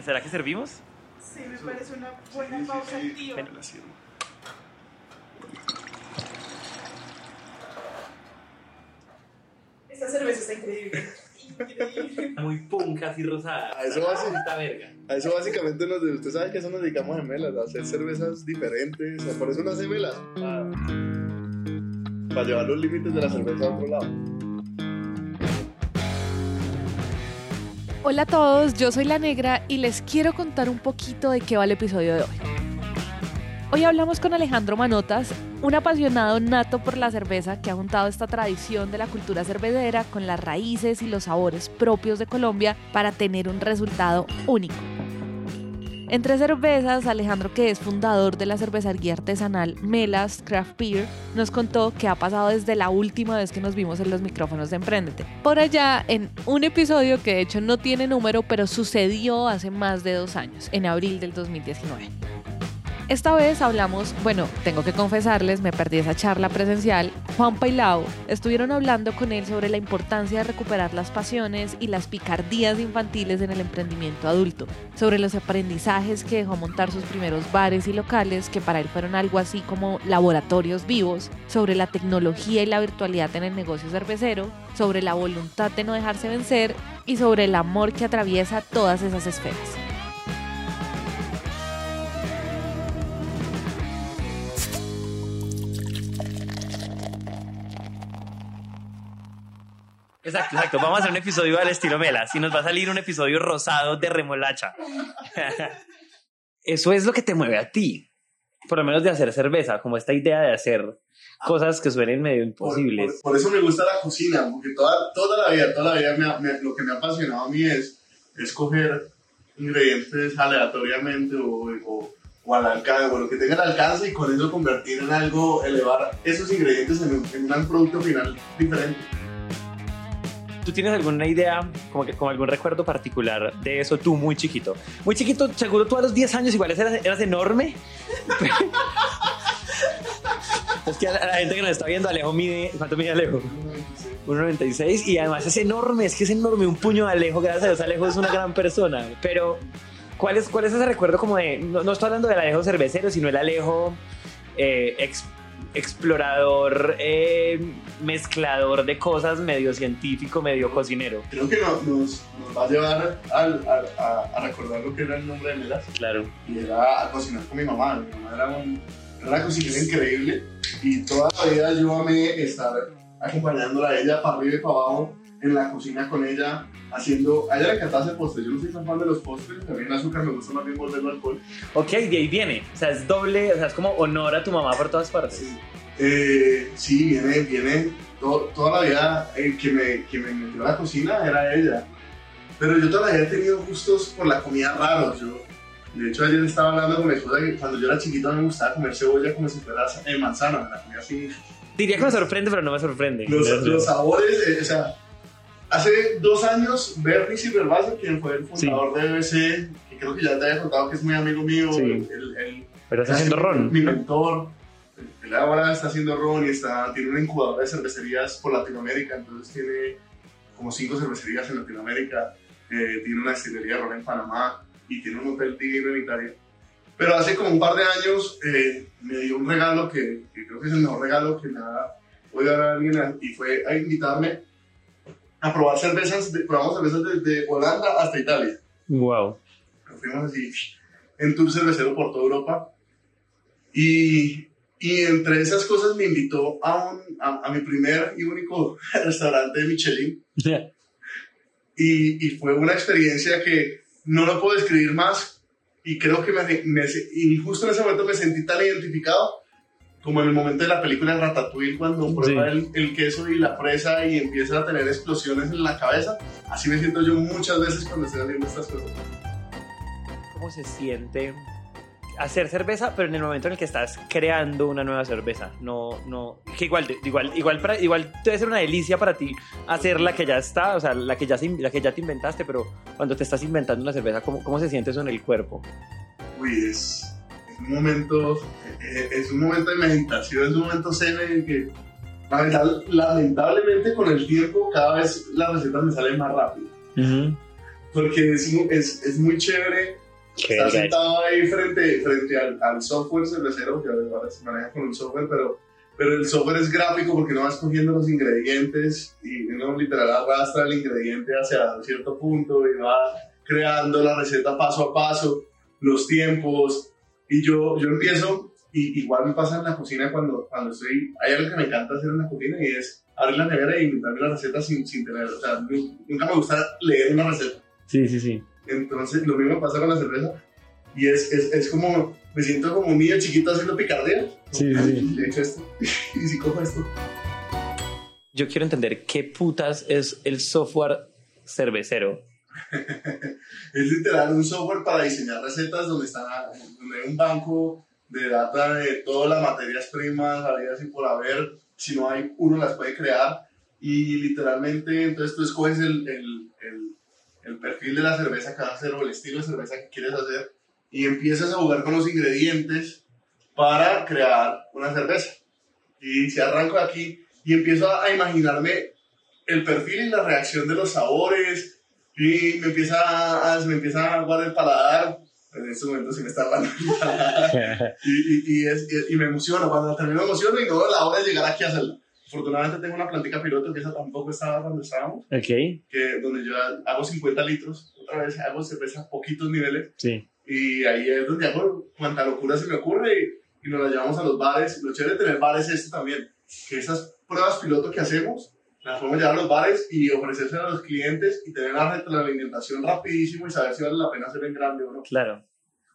¿será que servimos? Sí, me parece una buena pausa activa. Ven. La sirvo. Esta cerveza está increíble. Increíble. Muy punk, así rosada. A eso verga. A eso básicamente nos, usted sabe que eso nos dedicamos a melas, a hacer cervezas diferentes, o sea, por eso no hace melas, para, para llevar los límites de la cerveza a otro lado. Hola a todos, yo soy La Negra y les quiero contar un poquito de qué va el episodio de hoy. Hoy hablamos con Alejandro Manotas, un apasionado nato por la cerveza que ha juntado esta tradición de la cultura cervecera con las raíces y los sabores propios de Colombia para tener un resultado único. Entre cervezas, Alejandro, que es fundador de la cervecería artesanal Melas Craft Beer, nos contó qué ha pasado desde la última vez que nos vimos en los micrófonos de Emprendete. Por allá, en un episodio que de hecho no tiene número, pero sucedió hace más de dos años, en abril del 2019. Esta vez hablamos, bueno, tengo que confesarles, me perdí esa charla presencial. Juan Pailao estuvieron hablando con él sobre la importancia de recuperar las pasiones y las picardías infantiles en el emprendimiento adulto, sobre los aprendizajes que dejó montar sus primeros bares y locales, que para él fueron algo así como laboratorios vivos, sobre la tecnología y la virtualidad en el negocio cervecero, sobre la voluntad de no dejarse vencer y sobre el amor que atraviesa todas esas esferas. Exacto, exacto. Vamos a hacer un episodio al estilo Melas y nos va a salir un episodio rosado de remolacha. Eso es lo que te mueve a ti. Por lo menos de hacer cerveza, como esta idea de hacer cosas que suenen medio Por, imposibles. por- por eso me gusta la cocina, porque toda, toda la vida, toda la vida me me- lo que me ha apasionado a mí es escoger ingredientes aleatoriamente o, o, o al alcance, o lo que tenga al alcance y con eso convertir en algo, elevar esos ingredientes en un, en un producto final diferente. ¿Tú tienes alguna idea, como que como algún recuerdo particular de eso tú muy chiquito? Muy chiquito, seguro tú a los 10 años igual eras, enorme. es que a la, gente que nos está viendo, Alejo mide, ¿cuánto mide Alejo? 1,96 y además es enorme, es que es enorme, un puño de Alejo, gracias a Dios Alejo es una gran persona. Pero, ¿cuál es, es ese recuerdo como de, no, no estoy hablando del Alejo cervecero, sino el Alejo eh, ex- explorador, eh, mezclador de cosas, medio científico, medio cocinero? Creo que no- nos, nos va a llevar al- a, a recordar lo que era el nombre de Melas. Claro. y era a cocinar con mi mamá. Mi mamá era, un- era una cocinera increíble y toda la vida yo amé estar acompañándola a ella para arriba y para abajo en la cocina con ella, haciendo. A ella le encantaba hacer postres. Yo no soy tan fan de los postres, mí el azúcar me gusta más bien volverlo alcohol. Ok, de ahí viene. O sea, es doble, o sea, es como honor a tu mamá por todas partes. Eh, sí, viene, viene. to- toda la vida el que me, que me metió a la cocina era ella. Pero yo toda la vida he tenido gustos por la comida raros. Yo, de hecho, ayer estaba hablando con mi esposa que cuando yo era chiquito me gustaba comer cebolla como si fuera eh, manzana. La comía así. Diría que me sorprende, pero no me sorprende. Los, los sabores, eh, o sea, hace dos años, Bernie Silverbaser, quien fue el fundador de BBC, que creo que ya te había contado que es muy amigo mío, Sí. el, el- Pero está haciendo ron. mi mentor. Él ahora está haciendo ron y está, tiene una incubadora de cervecerías por Latinoamérica, entonces tiene como cinco cervecerías en Latinoamérica, eh, tiene una destilería de ron en Panamá y tiene un hotel divino en Italia. Pero hace como un par de años eh, me dio un regalo que, que creo que es el mejor regalo que me ha podido dar alguien y fue a invitarme a probar cervezas, de- probamos cervezas desde Holanda hasta Italia. Wow. Nos fuimos así en tour cervecero por toda Europa. Y, y entre esas cosas me invitó a, un, a, a mi primer y único restaurante de Michelin. Y, y fue una experiencia que no lo puedo describir más. Y creo que me, me- y justo en ese momento me sentí tan identificado como en el momento de la película Ratatouille cuando prueba el, el queso y la fresa y empieza a tener explosiones en la cabeza. Así me siento yo muchas veces cuando estoy haciendo estas cosas. ¿Cómo se siente hacer cerveza, pero en el momento en el que estás creando una nueva cerveza? No, no, que igual, igual, igual, para, igual debe ser una delicia para ti hacer la que ya está, o sea, la que ya, se- la que ya te inventaste, pero cuando te estás inventando una cerveza, ¿cómo, cómo se siente eso en el cuerpo? Uy, es un momento, eh, es un momento de meditación, es un momento zen en el que lamentablemente con el tiempo cada vez las recetas me salen más rápido. porque es, es, es muy chévere Qué estar sentado ahí frente, frente al, al software cervecero, que ahora se maneja con un software, pero, pero el software es gráfico porque no vas cogiendo los ingredientes y uno literal arrastra el ingrediente hacia cierto punto y va creando la receta paso a paso, los tiempos. Y yo, yo empiezo, y igual me pasa en la cocina cuando, cuando estoy, hay algo que me encanta hacer en la cocina y es abrir la nevera e inventarme la receta sin, sin tener, o sea, nu- nunca me gusta leer una receta. Sí, sí, sí. Entonces, lo mismo pasa con la cerveza. Y es, es, es como, me siento como un niño chiquito haciendo picardía. Sí, sí, sí. Le echo esto. y si cojo esto. Yo quiero entender qué putas es el software cervecero. Es literal un software para diseñar recetas donde, está, donde hay un banco de data de todas las materias primas, habidas y por haber. Si no hay, uno las puede crear. Y literalmente, entonces tú escoges el, el, el, el perfil de la cerveza que vas a hacer o el estilo de cerveza que quieres hacer y empiezas a jugar con los ingredientes para crear una cerveza. Y si arranco de aquí y empiezo a imaginarme el perfil y la reacción de los sabores y me empieza a, me empieza a aguar el paladar. En este momento sí me está hablando el paladar. Y, y, y, es, y, me emociono. Cuando termino me emociono y no la hora de llegar aquí a hacerlo. Afortunadamente tengo una plantica piloto que esa tampoco estaba cuando estábamos, ok, que donde yo hago 50 litros, otra vez hago cerveza a poquitos niveles sí. y ahí es donde hago cuanta locura se me ocurre y, y nos la llevamos a los bares. Lo chévere de tener bares es esto también, que esas pruebas piloto que hacemos, las podemos llevar a los bares y ofrecerse a los clientes y tener la retroalimentación rapidísimo y saber si vale la pena hacer en grande o no. Claro.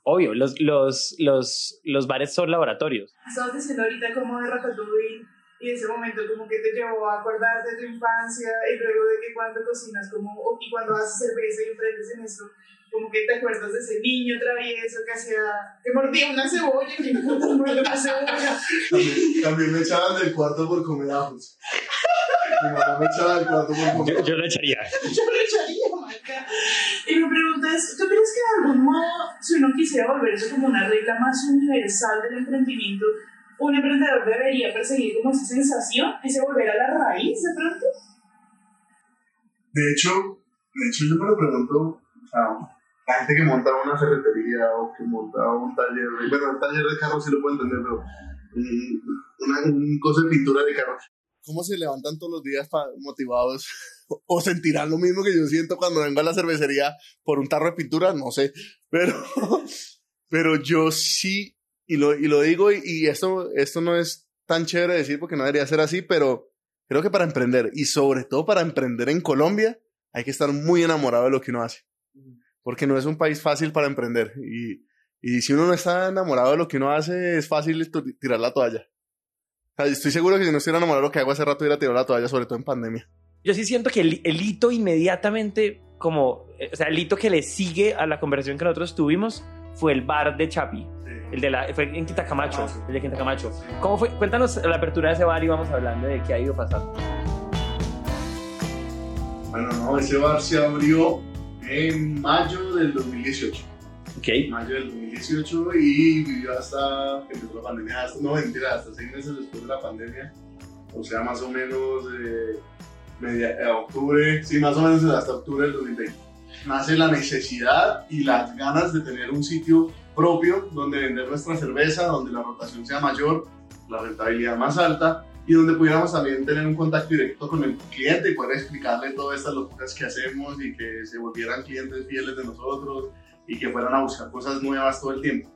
Obvio, los, los, los, los bares son laboratorios. Estabas diciendo ahorita como de Ratatouille y ese momento como que te llevó a acordarte de tu infancia y luego de que cuando cocinas como, o- y cuando haces cerveza y emprendes en esto, como que te acuerdas de ese niño travieso que hacía, que mordía una cebolla, que puta muerde una cebolla. También, también me echaban del cuarto por comer ajos. Mi mamá me echaba del cuarto por comer Yo, yo lo echaría. Yo lo echaría, maca. Y mi pregunta es, ¿tú crees que de algún modo, si uno quisiera volver eso como una regla más universal del emprendimiento, un emprendedor debería perseguir como esa sensación, ese volver a la raíz de pronto? De hecho, de hecho yo me lo pregunto, sea, la gente que monta una ferretería o que monta un taller, bueno, un taller de carros sí lo puedo entender, pero un, una, un cosa de pintura de carros. ¿Cómo se levantan todos los días motivados? ¿O sentirán lo mismo que yo siento cuando vengo a la cervecería por un tarro de pintura? No sé, pero, pero yo sí, y lo, y lo digo, y, esto, esto no es tan chévere decir porque no debería ser así, pero creo que para emprender, y sobre todo para emprender en Colombia, hay que estar muy enamorado de lo que uno hace. Porque no es un país fácil para emprender. Y, y si uno no está enamorado de lo que uno hace, es fácil tirar la toalla. O estoy seguro que si no estuviera enamorado de lo que hago hace rato, hubiera tirado la toalla, sobre todo en pandemia. Yo sí siento que el, el hito inmediatamente, como, eh, o sea, el hito que le sigue a la conversación que nosotros tuvimos fue el bar de Chapi. El de la, fue en Quinta Camacho, el de Quinta Camacho. ¿Cómo fue? Cuéntanos la apertura de ese bar y vamos hablando de qué ha ido pasando. Bueno, no, ese bar se abrió en mayo del 2018. Ok. Mayo del 2018 y vivió hasta empezó la pandemia, hasta, no mentira, hasta seis meses después de la pandemia. O sea, más o menos eh, media, eh, octubre, sí, más o menos hasta octubre del 2020. Nace la necesidad y las ganas de tener un sitio propio donde vender nuestra cerveza, donde la rotación sea mayor, la rentabilidad más alta y donde pudiéramos también tener un contacto directo con el cliente y poder explicarle todas estas locuras que hacemos y que se volvieran clientes fieles de nosotros y que fueran a buscar cosas nuevas todo el tiempo.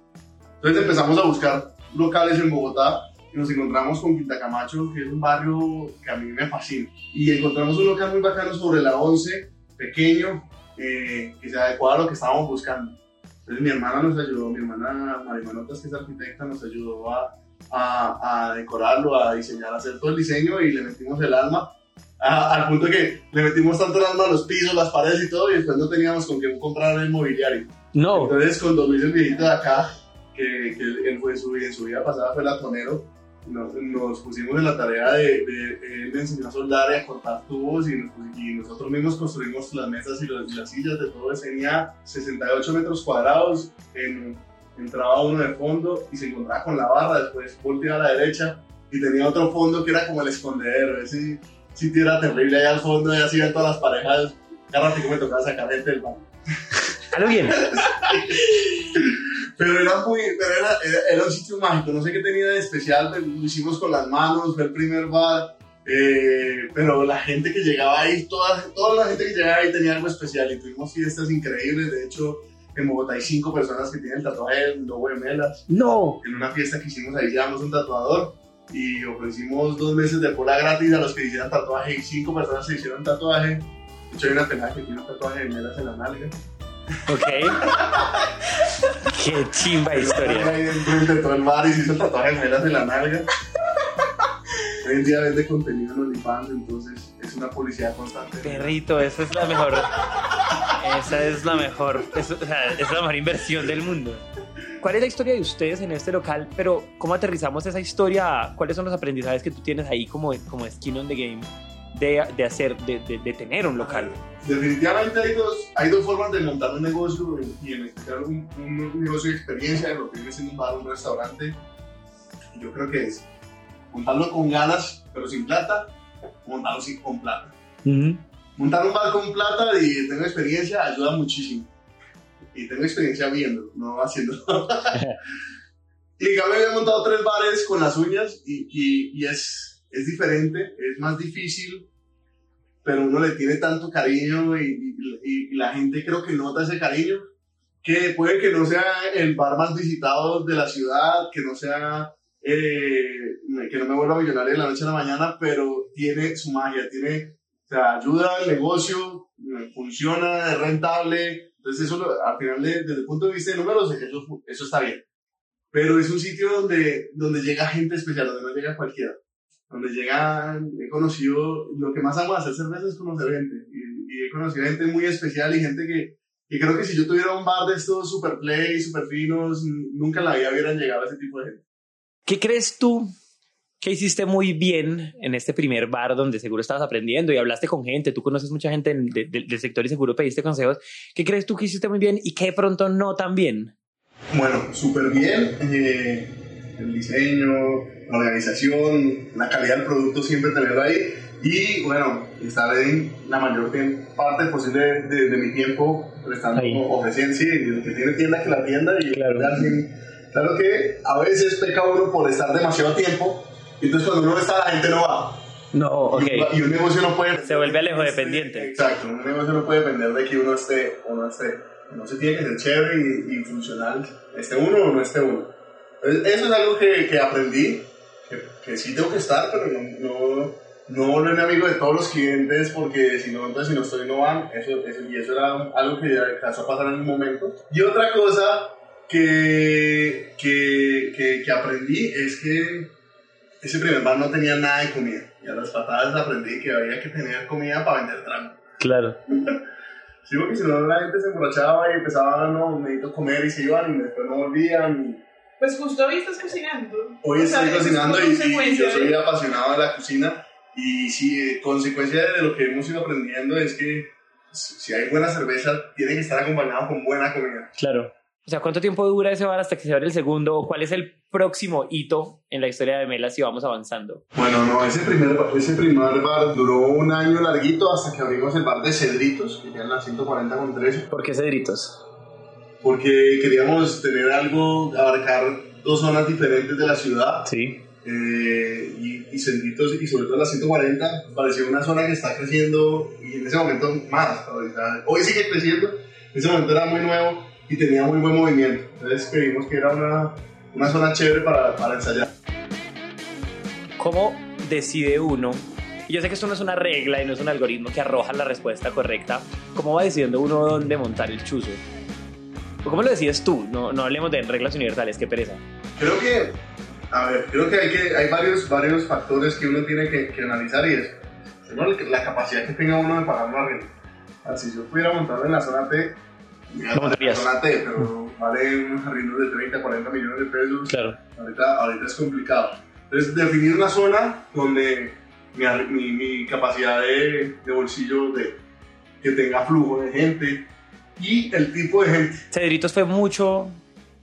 Entonces empezamos a buscar locales en Bogotá y nos encontramos con Quinta Camacho, que es un barrio que a mí me fascina. Y encontramos un local muy bacano sobre la 11, pequeño, eh, que se adecuaba a lo que estábamos buscando. Entonces mi hermana nos ayudó, mi hermana Marimanotas, que es arquitecta, nos ayudó a, a, a decorarlo, a diseñar, a hacer todo el diseño y le metimos el alma. a- al punto que le metimos tanto el alma a los pisos, las paredes y todo, y después no teníamos con qué comprar el mobiliario. No. Entonces, con Don Luis, el viejito de acá, que, que él fue su, en su vida pasada fue latonero, nos, nos pusimos en la tarea de, de, él me enseñó a soldar y a cortar tubos y, nos- y nosotros mismos construimos las mesas y, los- y las sillas de todo. Tenía 68 metros cuadrados, en, entraba uno de fondo y se encontraba con la barra, después volteaba a la derecha y tenía otro fondo que era como el escondedero. Ese sitio era terrible ahí al fondo y así todas las parejas. Cada ratico me tocaba sacar gente del baño. Algo bien. Pero era muy, pero era, era, era un sitio mágico, no sé qué tenía de especial, lo hicimos con las manos, fue el primer bar, eh, pero la gente que llegaba ahí, toda, toda la gente que llegaba ahí tenía algo especial y tuvimos fiestas increíbles, de hecho en Bogotá hay cinco personas que tienen el tatuaje del logo de Melas, No. en una fiesta que hicimos ahí llevamos un tatuador y ofrecimos dos meses de pola gratis a los que hicieran tatuaje y cinco personas se hicieron tatuaje, de hecho hay una pelada que tiene un tatuaje de Melas en la nalga. Ok. Qué chimba historia. Ahí enfrente de todo el bar y se hizo el tatuaje de la nalga. Hoy en día vende contenido en OnlyFans, entonces es una publicidad constante. Perrito, esa es la mejor. Esa es la mejor. eso- o sea, es la mejor inversión del mundo. ¿Cuál es la historia de ustedes en este local? Pero, ¿cómo aterrizamos esa historia? ¿Cuáles son los aprendizajes que tú tienes ahí como, como skin on the game de, de hacer, de, de- de tener un local? Definitivamente hay dos, hay dos formas de montar un negocio y en especial un, un negocio de experiencia, de lo que viene siendo un bar, un restaurante. Yo creo que es montarlo con ganas, pero sin plata, montarlo sin, con plata. Montar un bar con plata y tengo experiencia ayuda muchísimo. Y tengo experiencia viendo, no haciendo. y cambio había montado tres bares con las uñas y, y, y es, es diferente, es más difícil, pero uno le tiene tanto cariño y, y- la gente creo que nota ese cariño, que puede que no sea el bar más visitado de la ciudad, que no sea... eh, que no me vuelva millonario de la noche a la mañana, pero tiene su magia, tiene o sea, ayuda al negocio, funciona, es rentable. Entonces, eso al final, de- desde el punto de vista de números, eso, eso está bien. Pero es un sitio donde, donde llega gente especial, donde no llega cualquiera. Donde llegan, he conocido, lo que más amo hacer cerveza es conocer gente. Y, y he conocido gente muy especial y gente que, que creo que si yo tuviera un bar de estos super play, super finos, nunca en la vida hubieran llegado a ese tipo de gente. ¿Qué crees tú que hiciste muy bien en este primer bar donde seguro estabas aprendiendo y hablaste con gente? Tú conoces mucha gente en- de- de- del sector y seguro pediste consejos. ¿Qué crees tú que hiciste muy bien y de pronto no tan bien? Bueno, súper bien. eh, el diseño, la organización, la calidad del producto, siempre tenerlo ahí. Y bueno, estar en la mayor parte posible de, de mi tiempo prestando Ahí. ofreciendo, sí, el que tiene tienda que la tienda. Y Claro. alguien- claro que a veces peca uno por estar demasiado tiempo. y Entonces cuando uno no está, la gente no va. No, ok. Y, un- y un negocio no puede... Se vuelve Alejo dependiente. Exacto, un negocio no puede depender de que uno esté o no esté. No se tiene que ser chévere y, y funcional, esté uno o no esté uno. Eso es algo que, que aprendí, que, que sí tengo que estar, pero no, no, no volverme amigo de todos los clientes porque si no, entonces si no estoy no van, eso, eso, y eso era algo que ya alcanzó a pasar en un momento. Y otra cosa que, que, que, que aprendí es que ese primer bar no tenía nada de comida. Y a las patadas aprendí que había que tener comida para vender trago. Claro. Sí, porque si no la gente se emborrachaba y empezaba, no, necesito comer y se iban y después no volvían. Pues justo hoy estás cocinando. Hoy estoy eso es cocinando como y, y yo soy apasionado de la cocina. Y sí, eh, consecuencia de lo que hemos ido aprendiendo es que si hay buena cerveza, tiene que estar acompañado con buena comida. Claro. O sea, ¿cuánto tiempo dura ese bar hasta que se abre el segundo? ¿O cuál es el próximo hito en la historia de Melas si vamos avanzando? Bueno, no, ese primer, ese primer bar duró un año larguito hasta que abrimos el bar de Cedritos, que queda en la 140 con 13. ¿Por qué Cedritos? Porque queríamos tener algo, abarcar dos zonas diferentes de la ciudad Sí. eh, y, y Cedritos y sobre todo la 140 pareció una zona que está creciendo y en ese momento más, ahorita- hoy sigue creciendo, en ese momento era muy nuevo y tenía muy buen movimiento, entonces creímos que era una, una zona chévere para, para ensayar. ¿Cómo decide uno? Yo sé que esto no es una regla y no es un algoritmo que arroja la respuesta correcta. ¿Cómo va decidiendo uno dónde montar el chuzo? ¿O ¿Cómo lo decides tú? No, no hablemos de reglas universales, qué pereza. Creo que, a ver, creo que hay, que, hay varios, varios factores que uno tiene que, que analizar y es, primero, la capacidad que tenga uno de pagar una renta. Si yo pudiera montarlo en la zona T, ¿Lo me en la zona T, pero vale unos arriendos de 30, 40 millones de pesos. Claro. Ahorita, ahorita es complicado. Entonces, definir una zona donde mi, mi, mi capacidad de, de bolsillo, de que tenga flujo de gente y el tipo de gente. ¿Cedritos fue mucho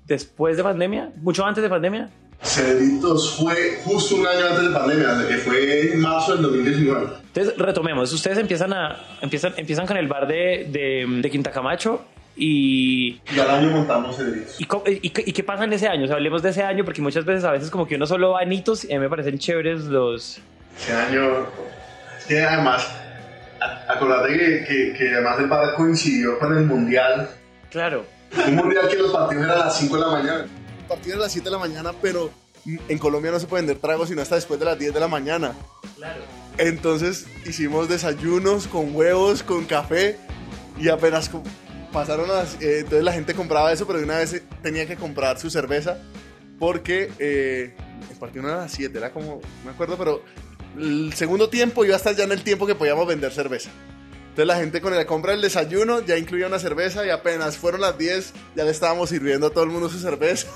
después de pandemia? ¿Mucho antes de pandemia? Cedritos fue justo un año antes de pandemia, que fue en marzo del 2019. Entonces, retomemos. Ustedes empiezan, a, empiezan, empiezan con el bar de, de, de Quinta Camacho Y, Y al año montamos Cedritos. y, y qué- y qué pasa en ese año? O sea, hablemos de ese año porque muchas veces, a veces como que uno solo va en hitos y a mí me parecen chéveres los... Ese año, es que además, acordate que, que, que además el bar coincidió con el mundial. Claro. Un mundial que los partidos eran a las 5 de la mañana. Partidos a las 7 de la mañana, pero en Colombia no se puede vender tragos sino hasta después de las 10 de la mañana. Claro. Entonces hicimos desayunos con huevos, con café y apenas pasaron las... eh, entonces la gente compraba eso, pero de una vez eh, tenía que comprar su cerveza porque eh, el partido no era a las 7, era como... No me acuerdo, pero el segundo tiempo iba a estar ya en el tiempo que podíamos vender cerveza. Entonces la gente con la compra del desayuno ya incluía una cerveza y apenas fueron las 10 ya le estábamos sirviendo a todo el mundo su cerveza.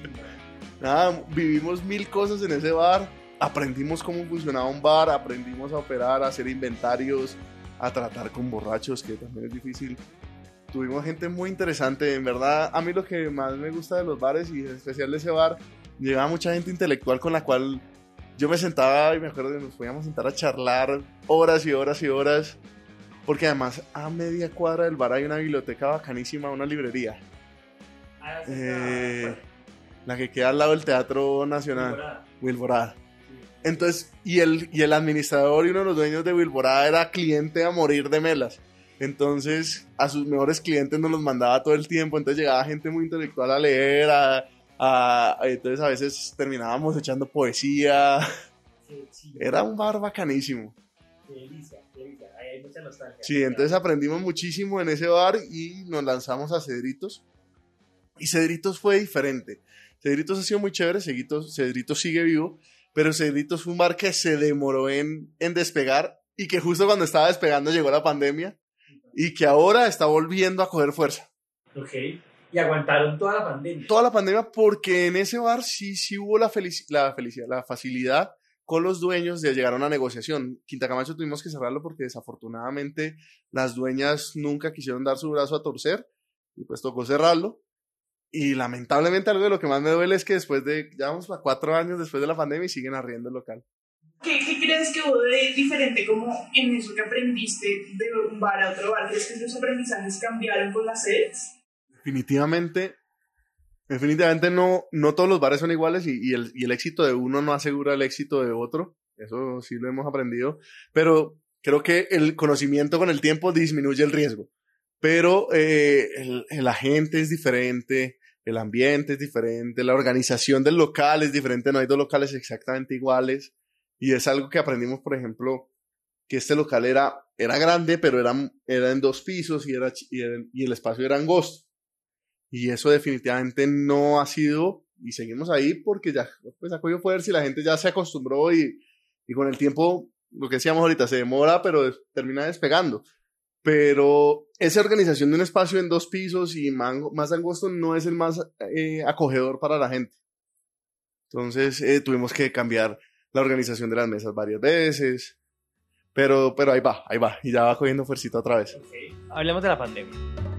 Nada, vivimos mil cosas en ese bar. Aprendimos cómo funcionaba un bar, aprendimos a operar, a hacer inventarios, a tratar con borrachos, que también es difícil. Tuvimos gente muy interesante, en verdad. A mí lo que más me gusta de los bares y en especial de ese bar, llegaba mucha gente intelectual con la cual yo me sentaba y me acuerdo que nos podíamos sentar a charlar horas y horas y horas. Porque además a media cuadra del bar hay una biblioteca bacanísima, una librería. Eh, la que queda al lado del Teatro Nacional. Wilborada. Entonces, y el, y el administrador y uno de los dueños de Wilborada era cliente a morir de melas. Entonces, a sus mejores clientes nos los mandaba todo el tiempo. Entonces, llegaba gente muy intelectual a leer. A, a- entonces, a veces terminábamos echando poesía. Era un bar bacanísimo. Sí, entonces aprendimos muchísimo en ese bar y nos lanzamos a Cedritos. Y Cedritos fue diferente. Cedritos ha sido muy chévere, Cedritos, Cedritos sigue vivo, pero Cedritos fue un bar que se demoró en, en despegar y que justo cuando estaba despegando llegó la pandemia y que ahora está volviendo a coger fuerza. Ok. Y aguantaron toda la pandemia. Toda la pandemia porque en ese bar sí, sí hubo la, felici- la felicidad, la facilidad con los dueños de llegar a una negociación. Quinta Camacho tuvimos que cerrarlo porque desafortunadamente las dueñas nunca quisieron dar su brazo a torcer y pues tocó cerrarlo. Y lamentablemente algo de lo que más me duele es que después de, ya vamos a cuatro años después de la pandemia y siguen arriendo el local. ¿Qué, qué crees que hubo de diferente como en eso que aprendiste de un bar a otro bar? ¿Crees que los aprendizajes cambiaron con las sedes? Definitivamente, definitivamente no, no todos los bares son iguales y, el, y el éxito de uno no asegura el éxito de otro. Eso sí lo hemos aprendido. Pero creo que el conocimiento con el tiempo disminuye el riesgo. Pero eh, el, el agente es diferente, el ambiente es diferente, la organización del local es diferente, no hay dos locales exactamente iguales. Y es algo que aprendimos, por ejemplo, que este local era, era grande, pero era, era en dos pisos y, era- y el espacio era angosto. Y eso definitivamente no ha sido, y seguimos ahí porque ya pues, ha cogido fuerza y la gente ya se acostumbró y, y con el tiempo, lo que decíamos ahorita, se demora, pero termina despegando. Pero esa organización de un espacio en dos pisos y más angosto no es el más eh, acogedor para la gente. Entonces eh, tuvimos que cambiar la organización de las mesas varias veces. Pero, pero ahí va, ahí va. Y ya va cogiendo fuercita otra vez. Hablemos de la pandemia.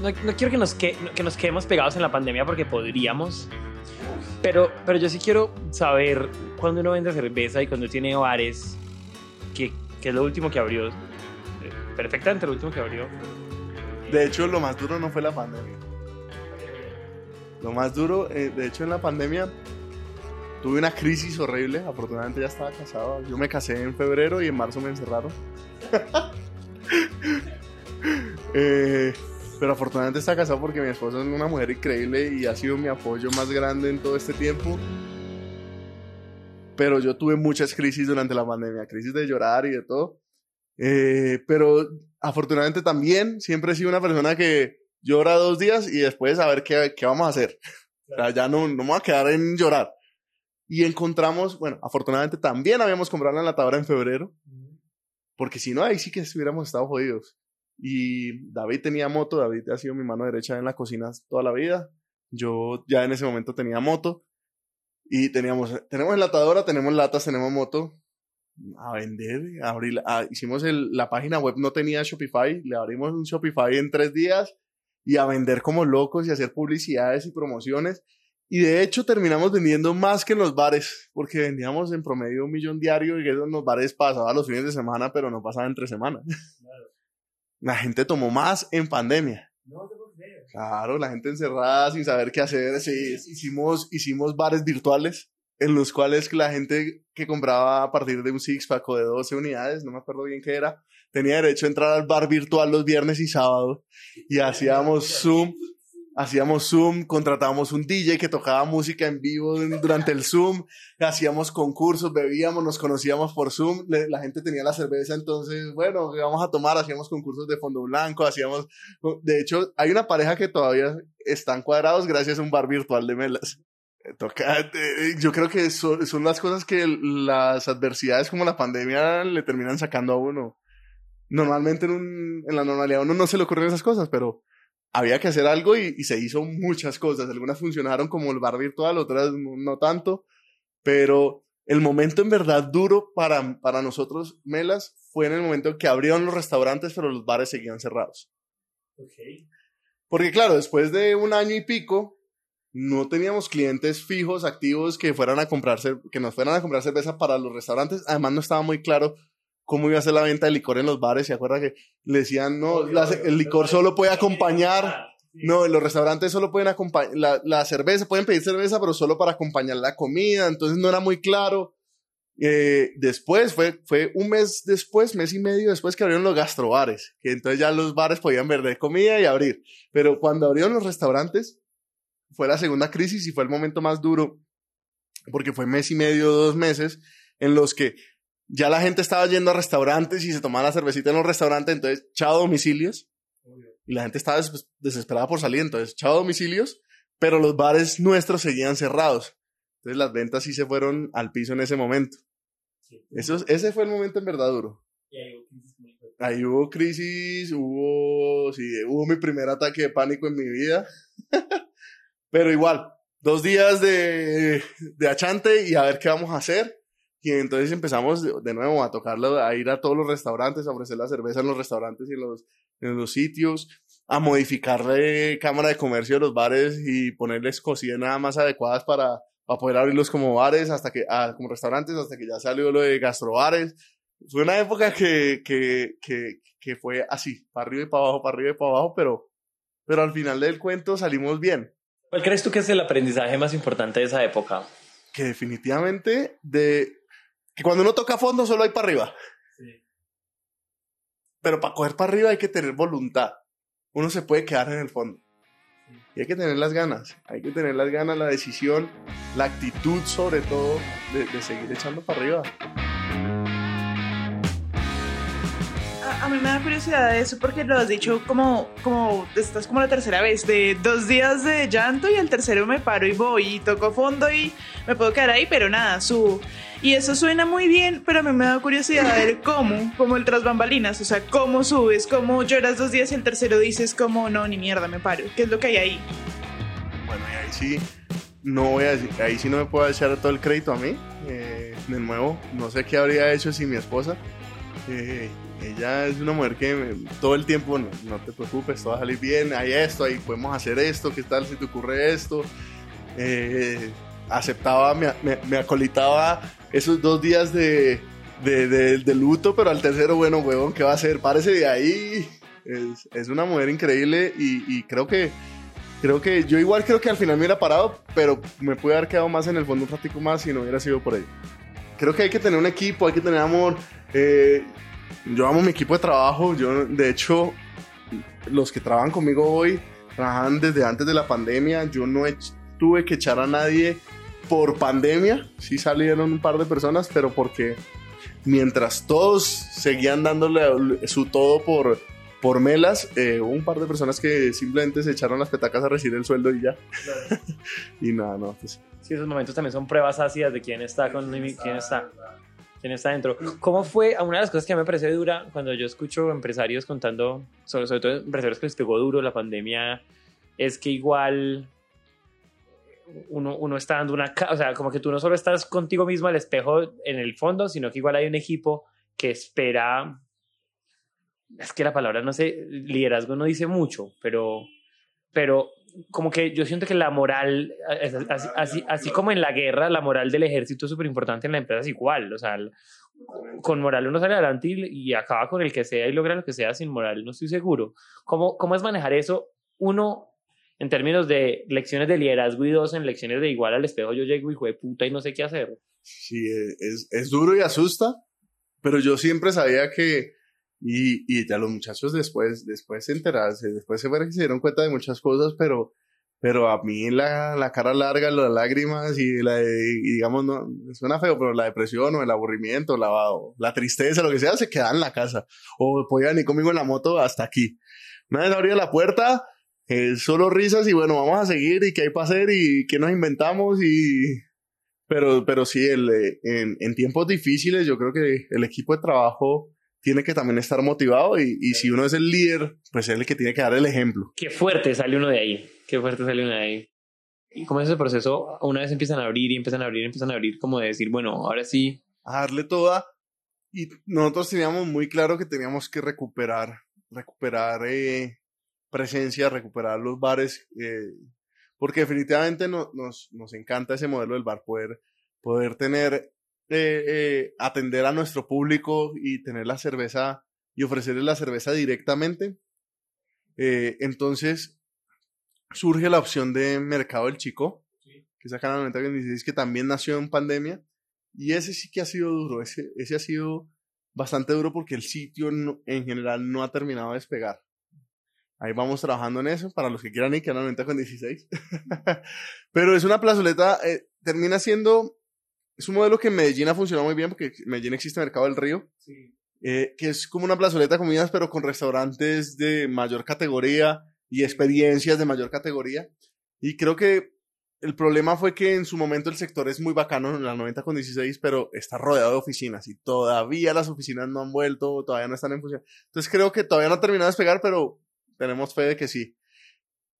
No, no quiero que nos, que, que nos quedemos pegados en la pandemia porque podríamos. Pero, pero yo sí quiero saber cuando uno vende cerveza y cuando tiene bares, que, que es lo último que abrió. eh, Perfectamente lo último que abrió. De hecho, lo más duro no fue la pandemia. Lo más duro, eh, de hecho, en la pandemia tuve una crisis horrible. Afortunadamente ya estaba casado. Yo me casé en febrero y en marzo me encerraron. Eh, pero afortunadamente está casado porque mi esposa es una mujer increíble y ha sido mi apoyo más grande en todo este tiempo. Pero yo tuve muchas crisis durante la pandemia, crisis de llorar y de todo. Eh, pero afortunadamente también siempre he sido una persona que llora dos días y después a ver qué, qué vamos a hacer. O sea, ya no, no me voy a quedar en llorar. Y encontramos, bueno, afortunadamente también habíamos comprado la enlatadora en febrero, porque si no, ahí sí que hubiéramos estado jodidos. Y David tenía moto, David ha sido mi mano derecha en la cocina toda la vida. Yo ya en ese momento tenía moto. Y teníamos, tenemos enlatadora, tenemos latas, tenemos moto. A vender, a abrir, a- hicimos el, la página web, no tenía Shopify, le abrimos un Shopify en tres días y a vender como locos y hacer publicidades y promociones. Y de hecho terminamos vendiendo más que en los bares, porque vendíamos en promedio un millón diario y eso en los bares pasaba los fines de semana, pero no pasaba entre semanas. La gente tomó más en pandemia. Claro, la gente encerrada sin saber qué hacer. Sí, hicimos, hicimos bares virtuales en los cuales la gente que compraba a partir de un six pack o de 12 unidades, no me acuerdo bien qué era, tenía derecho a entrar al bar virtual los viernes y sábados y hacíamos Zoom hacíamos Zoom, contratábamos un DJ que tocaba música en vivo durante el Zoom, hacíamos concursos, bebíamos, nos conocíamos por Zoom, la gente tenía la cerveza, entonces, bueno, vamos a tomar, hacíamos concursos de fondo blanco, hacíamos, de hecho, hay una pareja que todavía están cuadrados gracias a un bar virtual de Melas. Toca, yo creo que son, son las cosas que las adversidades como la pandemia le terminan sacando a uno. Normalmente en, en la normalidad a uno no se le ocurren esas cosas, pero había que hacer algo y, se hizo muchas cosas. Algunas funcionaron como el bar virtual, otras no, tanto, pero el momento en verdad duro para, para nosotros, Melas, fue en el momento que abrieron los restaurantes, pero los bares seguían cerrados. Porque claro, después de un año y pico, no teníamos clientes fijos, activos, que, fueran a comprarse, que nos fueran a comprar cerveza para los restaurantes. Además, no estaba muy claro cómo iba a ser la venta de licor en los bares. ¿Se acuerda que le decían, no, el licor solo puede acompañar? No, en los restaurantes solo pueden acompañar, la, cerveza, pueden pedir cerveza, pero solo para acompañar la comida, entonces no era muy claro. Eh, después, fue, fue un mes después, mes y medio después que abrieron los gastrobares, que entonces ya los bares podían vender comida y abrir. Pero cuando abrieron los restaurantes, fue la segunda crisis y fue el momento más duro, porque fue mes y medio, dos meses, en los que ya la gente estaba yendo a restaurantes y se tomaba la cervecita en los restaurantes, entonces, chao domicilios. Y la gente estaba desesperada por salir, entonces, chao domicilios, pero los bares nuestros seguían cerrados. Entonces las ventas sí se fueron al piso en ese momento. Eso, ese fue el momento en verdad duro. ahí hubo crisis, hubo, sí, hubo mi primer ataque de pánico en mi vida. pero igual, dos días de, de achante y a ver qué vamos a hacer. Y entonces empezamos de, nuevo a tocarlo, a ir a todos los restaurantes, a ofrecer la cerveza en los restaurantes y en los, en los sitios, a modificarle cámara de comercio de los bares y ponerles cocinas nada más adecuadas para, para poder abrirlos como bares, hasta que, ah, como restaurantes, hasta que ya salió lo de gastrobares. Fue una época que, que, que, que fue así, para arriba y para abajo, para arriba y para abajo, pero, pero al final del cuento salimos bien. ¿Cuál crees tú que es el aprendizaje más importante de esa época? Que definitivamente de que cuando uno toca fondo solo hay para arriba. Pero para coger para arriba hay que tener voluntad. Uno se puede quedar en el fondo. Y hay que tener las ganas. Hay que tener las ganas, la decisión, la actitud sobre todo de, de seguir echando para arriba. Mí me da curiosidad eso porque lo has dicho como, como, estás como la tercera vez, de dos días de llanto y al tercero me paro y voy y toco fondo y me puedo quedar ahí, pero nada, subo. Y eso suena muy bien, pero a mí me da curiosidad ver cómo, como el tras bambalinas, o sea, cómo subes, cómo lloras dos días y el tercero dices como, no, ni mierda, me paro. ¿Qué es lo que hay ahí? Bueno, y ahí sí, no voy a decir, ahí sí no me puedo echar todo el crédito a mí. Eh, de nuevo, no sé qué habría hecho sin mi esposa. Eh, ella es una mujer que todo el tiempo, no, te preocupes, todo va a salir bien, hay esto, ahí podemos hacer esto, ¿qué tal si te ocurre esto? Eh, aceptaba, me, acolitaba esos dos días de, de, de, luto, pero al tercero, bueno, huevón, ¿qué va a hacer? Párese de ahí. Es, una mujer increíble y, y, creo que creo que yo igual creo que al final me hubiera parado, pero me pude haber quedado más en el fondo un ratico más si no hubiera sido por ella. Creo que hay que tener un equipo, hay que tener amor. Eh, yo amo mi equipo de trabajo. Yo, de hecho, los que trabajan conmigo hoy trabajan desde antes de la pandemia. Yo no tuve que echar a nadie por pandemia. Sí salieron un par de personas, pero porque mientras todos seguían dándole su todo por, por melas, eh, hubo un par de personas que simplemente se echaron las petacas a recibir el sueldo y ya. y nada, no. Pues. Sí, esos momentos también son pruebas ácidas de quién está con quién está quién está dentro. ¿Cómo fue? Una de las cosas que me parece dura cuando yo escucho empresarios contando, sobre, sobre todo empresarios que les pegó duro la pandemia, es que igual uno, uno está dando una... O sea, como que tú no solo estás contigo mismo al espejo en el fondo, sino que igual hay un equipo que espera... Es que la palabra, no sé, liderazgo no dice mucho, pero, pero como que yo siento que la moral, así, así, así, como en la guerra, la moral del ejército es súper importante en la empresa, es igual. O sea, con moral uno sale adelante y, y acaba con el que sea y logra lo que sea sin moral, no estoy seguro. ¿Cómo, cómo es manejar eso? Uno, en términos de lecciones de liderazgo y dos, en lecciones de igual al espejo, yo llego hijo de puta y no sé qué hacer. Sí, es, es duro y asusta, pero yo siempre sabía que, y, y ya los muchachos después, después se enterarse, después se, se dieron cuenta de muchas cosas, pero, pero a mí la, la cara larga, las lágrimas y, la, y digamos, no, suena feo, pero la depresión o el aburrimiento, la, la tristeza, lo que sea, se queda en la casa. O podían ir conmigo en la moto hasta aquí. Una vez abría la puerta, eh, solo risas y bueno, vamos a seguir y qué hay para hacer y qué nos inventamos y... Pero, pero sí, el, eh, en, en tiempos difíciles yo creo que el equipo de trabajo tiene que también estar motivado y, y, si uno es el líder, pues es el que tiene que dar el ejemplo. Qué fuerte sale uno de ahí, qué fuerte sale uno de ahí. ¿Y cómo es ese proceso? Una vez empiezan a abrir y empiezan a abrir y empiezan a abrir, como de decir, bueno, ahora sí. A darle toda. Y nosotros teníamos muy claro que teníamos que recuperar, recuperar eh, presencia, recuperar los bares, eh, porque definitivamente no, nos, nos encanta ese modelo del bar, poder, poder tener eh, eh, atender a nuestro público y tener la cerveza y ofrecerles la cerveza directamente. Eh, entonces surge la opción de Mercado del Chico, que es acá en la 9026, que también nació en pandemia. Y ese sí que ha sido duro, ese, ese ha sido bastante duro porque el sitio en general no ha terminado de despegar. Ahí vamos trabajando en eso, para los que quieran ir, que a la 90 con 16. Pero es una plazoleta, eh, termina siendo es un modelo que en Medellín ha funcionado muy bien porque en Medellín existe Mercado del Río, sí. eh, que es como una plazoleta de comidas, pero con restaurantes de mayor categoría y experiencias de mayor categoría. Y creo que el problema fue que en su momento el sector es muy bacano en la 90 con 16, pero está rodeado de oficinas y todavía las oficinas no han vuelto, todavía no están en función. Entonces creo que todavía no ha terminado de despegar, pero tenemos fe de que sí.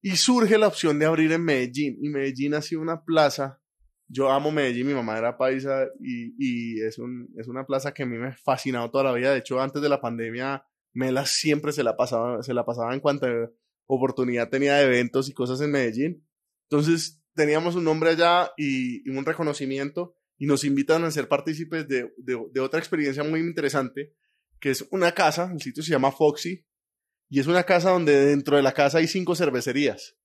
Y surge la opción de abrir en Medellín. Y Medellín ha sido una plaza yo amo Medellín, mi mamá era paisa y, y es, un, es una plaza que a mí me ha fascinado toda la vida. De hecho, antes de la pandemia, Mela siempre se la pasaba, se la pasaba en cuanto a oportunidad tenía de eventos y cosas en Medellín. Entonces, teníamos un nombre allá y, y un reconocimiento y nos invitan a ser partícipes de, de, de, otra experiencia muy interesante, que es una casa, el sitio se llama Foxy, y es una casa donde dentro de la casa hay cinco cervecerías.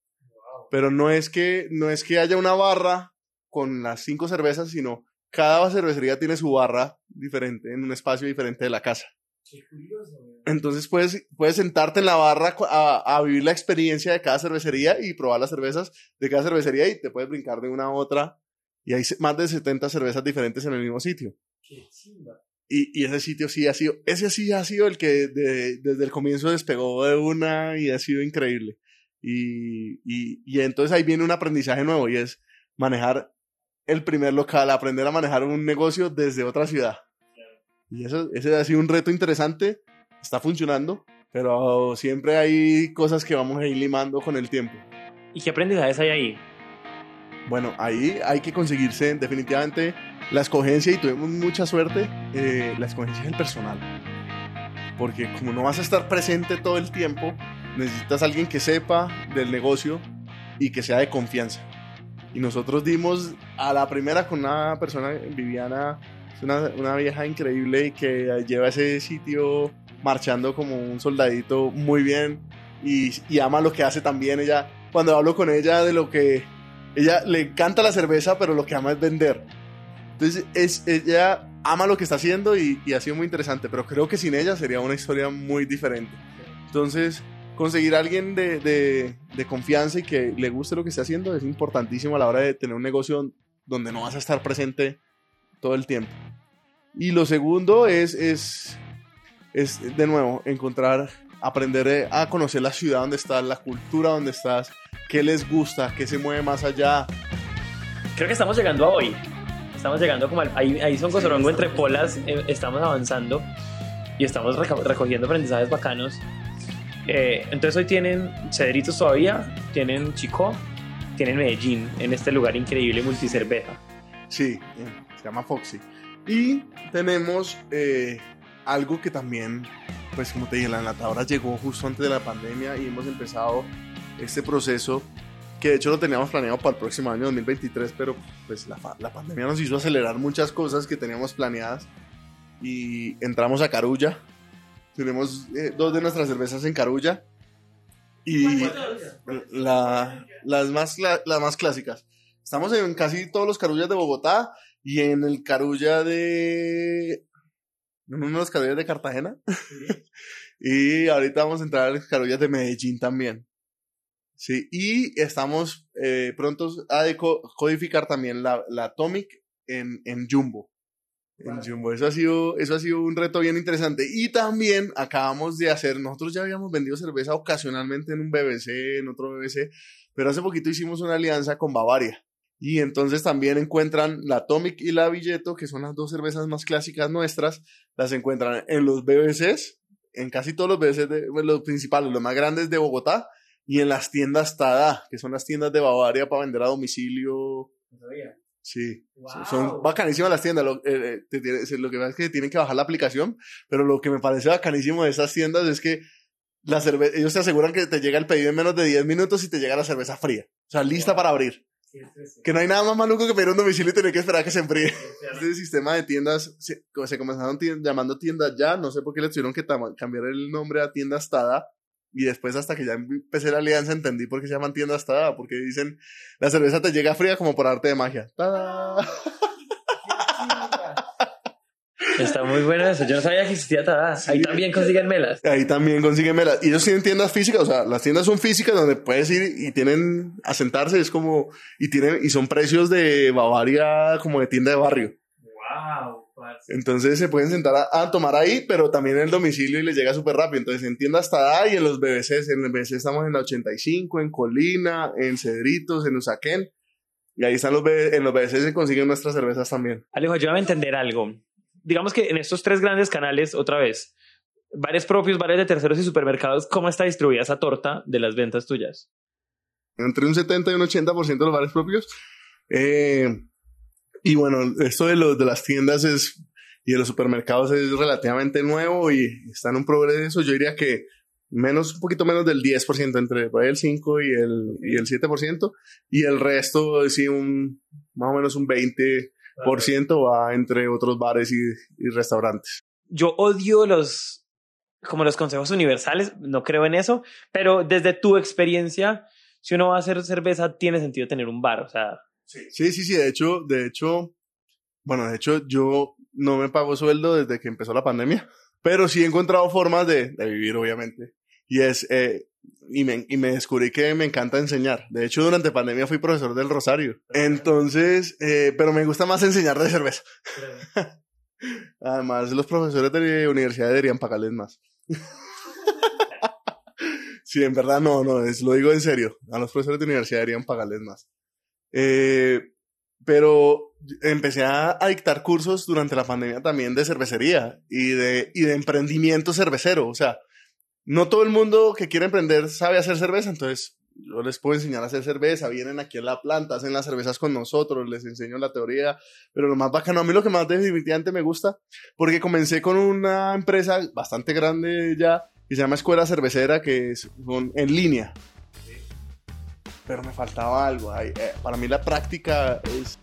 Pero no es que, no es que haya una barra con las cinco cervezas, sino cada cervecería tiene su barra diferente, en un espacio diferente de la casa. Qué curioso. Entonces puedes, puedes sentarte en la barra a, a, vivir la experiencia de cada cervecería y probar las cervezas de cada cervecería y te puedes brincar de una a otra. Y hay más de 70 cervezas diferentes en el mismo sitio. Qué chimba. Y, y ese sitio sí ha sido, ese sí ha sido el que de, desde el comienzo despegó de una y ha sido increíble. Y, y, y entonces ahí viene un aprendizaje nuevo y es manejar el primer local, aprender a manejar un negocio desde otra ciudad. Y eso, ese ha sido un reto interesante, está funcionando, pero siempre hay cosas que vamos a ir limando con el tiempo. ¿Y qué aprendizajes hay ahí? Bueno, ahí hay que conseguirse definitivamente la escogencia y tuvimos mucha suerte, eh, la escogencia del personal. Porque como no vas a estar presente todo el tiempo, necesitas alguien que sepa del negocio y que sea de confianza. Y nosotros dimos a la primera con una persona, Viviana, una, una vieja increíble que lleva ese sitio marchando como un soldadito muy bien y, y, ama lo que hace también. Ella, cuando hablo con ella de lo que ella le encanta la cerveza, pero lo que ama es vender. Entonces, es, ella ama lo que está haciendo y, y ha sido muy interesante, pero creo que sin ella sería una historia muy diferente. Entonces, conseguir a alguien de, de, de, confianza y que le guste lo que esté haciendo es importantísimo a la hora de tener un negocio donde no vas a estar presente todo el tiempo. Y lo segundo es, es, es de nuevo, encontrar, aprender a conocer la ciudad donde estás, la cultura donde estás, qué les gusta, qué se mueve más allá. Creo que estamos llegando a hoy. Estamos llegando como al, ahí, ahí son Cosorongo entre polas, eh, estamos avanzando y estamos recogiendo aprendizajes bacanos eh, entonces hoy tienen Cedritos todavía, tienen Chico, tienen Medellín en este lugar increíble multicerveza. Sí, se llama Foxy. Y tenemos eh, algo que también, pues como te dije, la enlatadora llegó justo antes de la pandemia y hemos empezado este proceso que de hecho lo teníamos planeado para el próximo año 2023, pero pues la, la pandemia nos hizo acelerar muchas cosas que teníamos planeadas y entramos a Carulla. Tenemos eh, dos de nuestras cervezas en Carulla. Y la- las, más, cla- las más clásicas. Estamos en casi todos los Carullas de Bogotá y en el Carulla de... En uno de los Carullas de Cartagena. y ahorita vamos a entrar a los Carullas de Medellín también. Sí, y estamos eh, prontos a codificar también la, la Atomic en, en Jumbo. En Jumbo. Eso ha, sido, eso ha sido un reto bien interesante. Y también acabamos de hacer, nosotros ya habíamos vendido cerveza ocasionalmente en un BBC, en otro BBC, pero hace poquito hicimos una alianza con Bavaria. Y entonces también encuentran la Atomic y la Villeto, que son las dos cervezas más clásicas nuestras, las encuentran en los BBCs, en casi todos los BBCs, de, bueno, los principales, los más grandes de Bogotá, y en las tiendas Tada, que son las tiendas de Bavaria para vender a domicilio. Sí, Wow. son bacanísimas las tiendas. Lo, eh, eh, te lo que pasa es que tienen que bajar la aplicación, pero lo que me parece bacanísimo de esas tiendas es que la cerve- ellos te aseguran que te llega el pedido en menos de 10 minutos y te llega la cerveza fría. O sea, lista para abrir. Que no hay nada más maluco que pedir un domicilio y tener que esperar a que se enfríe. Este sistema de tiendas se, se comenzaron llamando tiendas ya, no sé por qué le tuvieron que cambiar el nombre a tiendas Tada. Y después, hasta que ya empecé la alianza, entendí por qué se llaman tiendas Tada. Porque dicen, la cerveza te llega fría como por arte de magia. ¡Tada! Está muy bueno eso. Yo no sabía que existía Tada. Ahí también consiguen melas. Ahí también consiguen melas. Y ellos tienen tiendas físicas, o sea, las tiendas son físicas donde puedes ir y tienen a sentarse, es como, y tienen, y son precios de Bavaria como de tienda de barrio. Wow, Entonces se pueden sentar a, a tomar ahí, pero también en el domicilio y les llega súper rápido. Entonces en tiendas Tada y en los BBCs. En el BBC estamos en la 85, en Colina, en Cedritos, en Usaquén. Y ahí están los, en los BBCs se consiguen nuestras cervezas también. Alejo, ayúdame a entender algo. Digamos que en estos tres grandes canales, otra vez, bares propios, bares de terceros y supermercados, ¿cómo está distribuida esa torta de las ventas tuyas? entre un 70 y un 80% de los bares propios. Eh, y bueno, esto de, los, de las tiendas es, y de los supermercados es relativamente nuevo y está en un progreso. Yo diría que menos, un poquito menos del 10%, entre el 5 y el, y el 7%. Y el resto, sí, un, más o menos un 20% va entre otros bares y, y restaurantes. Yo odio los, como los consejos universales, no creo en eso, pero desde tu experiencia, si uno va a hacer cerveza, tiene sentido tener un bar, o sea, Sí, sí, sí, de hecho, de hecho, bueno, de hecho yo no me pago sueldo desde que empezó la pandemia, pero sí he encontrado formas de, de vivir, obviamente. Y es, eh, y, me, y me descubrí que me encanta enseñar. De hecho, durante pandemia fui profesor del Rosario. Entonces, eh, pero me gusta más enseñar de cerveza. Además, los profesores de universidad deberían pagarles más. sí, en verdad no, no, es, lo digo en serio. A los profesores de universidad deberían pagarles más. Eh, pero empecé a, dictar cursos durante la pandemia también de cervecería y de, y de emprendimiento cervecero. O sea, no todo el mundo que quiere emprender sabe hacer cerveza, entonces yo les puedo enseñar a hacer cerveza, vienen aquí a la planta, hacen las cervezas con nosotros, les enseño la teoría, pero lo más bacano, a mí lo que más definitivamente me gusta, porque comencé con una empresa bastante grande ya, que se llama Escuela Cervecera, que es en línea. Pero me faltaba algo. eh, para mí la práctica es...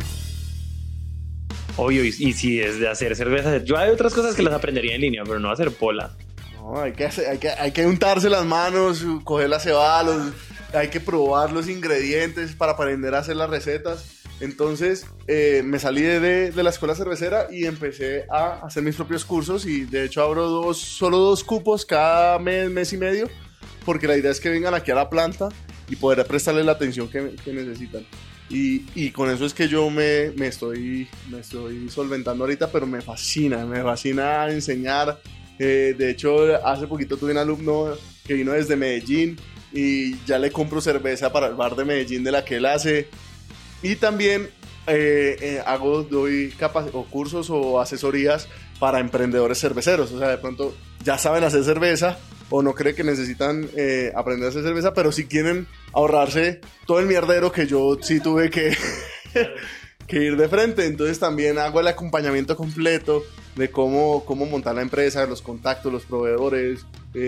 obvio, y, y si es de hacer cerveza, yo hay otras cosas que las aprendería en línea, pero no hacer pola. No, hay que, hacer- hay, que, hay que untarse las manos, coger la cebada, los- hay que probar los ingredientes para aprender a hacer las recetas. Entonces eh, me salí de, de la escuela cervecera y empecé a hacer mis propios cursos y de hecho abro dos, solo dos cupos cada mes, mes y medio porque la idea es que vengan aquí a la planta y poder prestarle la atención que, que necesitan. Y, y con eso es que yo me, me, estoy, me estoy solventando ahorita, pero me fascina, me fascina enseñar. Eh, de hecho, hace poquito tuve un alumno que vino desde Medellín y ya le compro cerveza para el bar de Medellín de la que él hace. Y también eh, eh, hago, doy o cursos o asesorías para emprendedores cerveceros. O sea, de pronto ya saben hacer cerveza o no creen que necesitan eh, aprender a hacer cerveza, pero si quieren ahorrarse todo el mierdero que yo sí tuve que, que ir de frente. Entonces también hago el acompañamiento completo de cómo, cómo montar la empresa, los contactos, los proveedores, eh,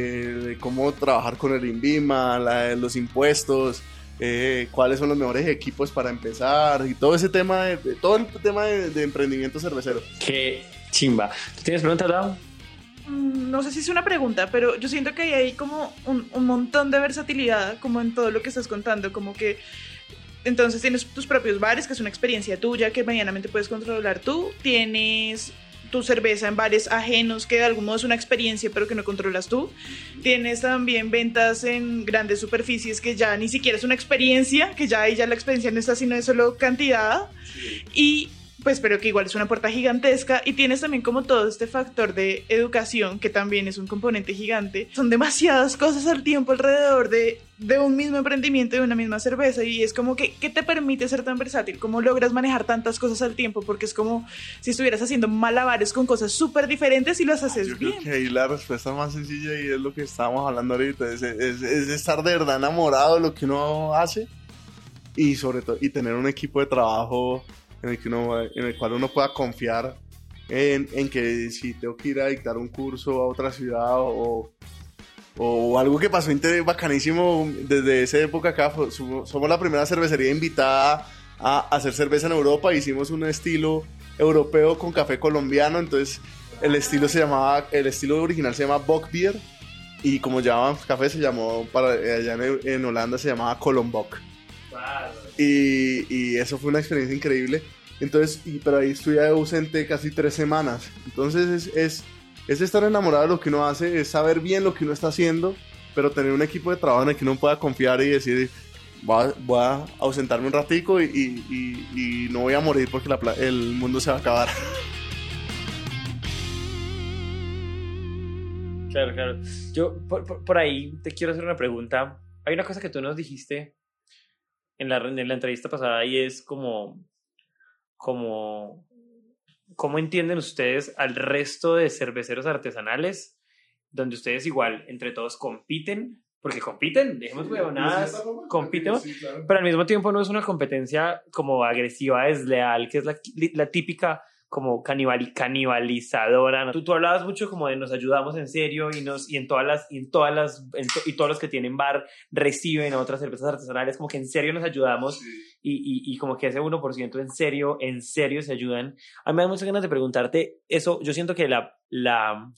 de cómo trabajar con el INVIMA, la- los impuestos, eh, cuáles son los mejores equipos para empezar y todo ese tema, de, de- todo el tema de, de emprendimiento cervecero. Qué Chimba. ¿Tú tienes preguntas, Dao? Mm, no sé si es una pregunta, pero yo siento que hay ahí como un, un montón de versatilidad, como en todo lo que estás contando, como que entonces tienes tus propios bares, que es una experiencia tuya que medianamente puedes controlar tú, tienes tu cerveza en bares ajenos, que de algún modo es una experiencia, pero que no controlas tú. Tienes también ventas en grandes superficies, que ya ni siquiera es una experiencia, que ya ahí ya la experiencia no está, sino es solo cantidad. Y pues pero que igual es una puerta gigantesca y tienes también como todo este factor de educación que también es un componente gigante. Son demasiadas cosas al tiempo alrededor de, de un mismo emprendimiento, de una misma cerveza y es como que, ¿qué te permite ser tan versátil? ¿Cómo logras manejar tantas cosas al tiempo? Porque es como si estuvieras haciendo malabares con cosas súper diferentes y las haces Yo bien. creo que ahí la respuesta más sencilla y es lo que estábamos hablando ahorita, es, es- es estar de verdad enamorado de lo que uno hace y sobre todo y tener un equipo de trabajo en el, que uno, en el cual uno pueda confiar en, en que si tengo que ir a dictar un curso a otra ciudad o, o algo que pasó bacanísimo desde esa época acá, somos la primera cervecería invitada a hacer cerveza en Europa, hicimos un estilo europeo con café colombiano, entonces el estilo se llamaba, el estilo original se llama Bock Beer y como llamaban café se llamó, para, allá en, en Holanda se llamaba Colombock. Y, eso fue una experiencia increíble. Entonces, pero ahí estuve ausente casi tres semanas. Entonces es, es, es estar enamorado de lo que uno hace, es saber bien lo que uno está haciendo, pero tener un equipo de trabajo en el que uno pueda confiar y decir, voy a, a ausentarme un ratico y, no voy a morir porque el mundo se va a acabar. Claro, claro. Yo por- por ahí te quiero hacer una pregunta. Hay una cosa que tú nos dijiste en la, en la entrevista pasada y es como, como, ¿cómo entienden ustedes al resto de cerveceros artesanales donde ustedes igual entre todos compiten? Porque compiten, dejemos huevonadas, compiten, pero al mismo tiempo no es una competencia como agresiva, desleal, que es la, la típica como canibali- canibalizadora. ¿no? Tú, tú hablabas mucho como de nos ayudamos en serio y, nos, y en todas las, y en todas las, en to- y todos los que tienen bar reciben otras cervezas artesanales, como que en serio nos ayudamos y, y, y como que ese 1% en serio, en serio se ayudan. A mí me da muchas ganas de preguntarte eso. Yo siento que la, la,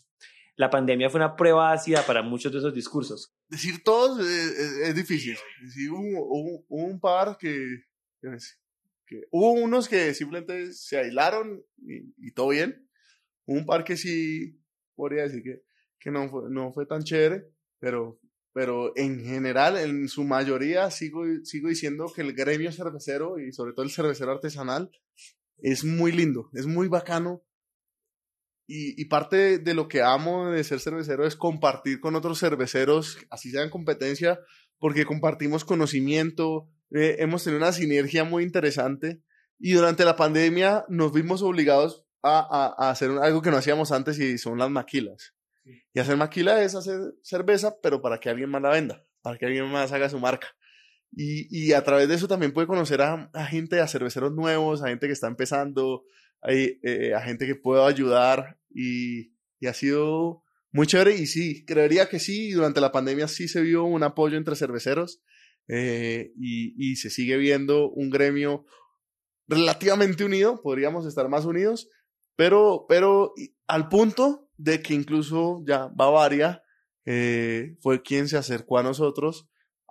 la pandemia fue una prueba ácida para muchos de esos discursos. Decir todos es, es- es difícil. Sí, hubo, hubo- hubo un par que, que, que- Hubo unos que simplemente se aislaron y, todo bien. Un par que sí, podría decir que, que no, fue, no fue tan chévere, pero, pero en general, en su mayoría, sigo, sigo diciendo que el gremio cervecero y sobre todo el cervecero artesanal es muy lindo, es muy bacano. Y, y parte de lo que amo de ser cervecero es compartir con otros cerveceros, así sea en competencia, porque compartimos conocimiento, eh, hemos tenido una sinergia muy interesante y durante la pandemia nos vimos obligados a, a- a hacer algo que no hacíamos antes y son las maquilas. Y hacer maquila es hacer cerveza, pero para que alguien más la venda, para que alguien más haga su marca. Y, y a través de eso también puede conocer a, a gente, a cerveceros nuevos, a gente que está empezando, eh, a gente que pueda ayudar y, y ha sido muy chévere y sí, creería que sí, durante la pandemia sí se vio un apoyo entre cerveceros eh, y, y se sigue viendo un gremio relativamente unido, podríamos estar más unidos, pero, pero al punto de que incluso ya Bavaria eh, fue quien se acercó a nosotros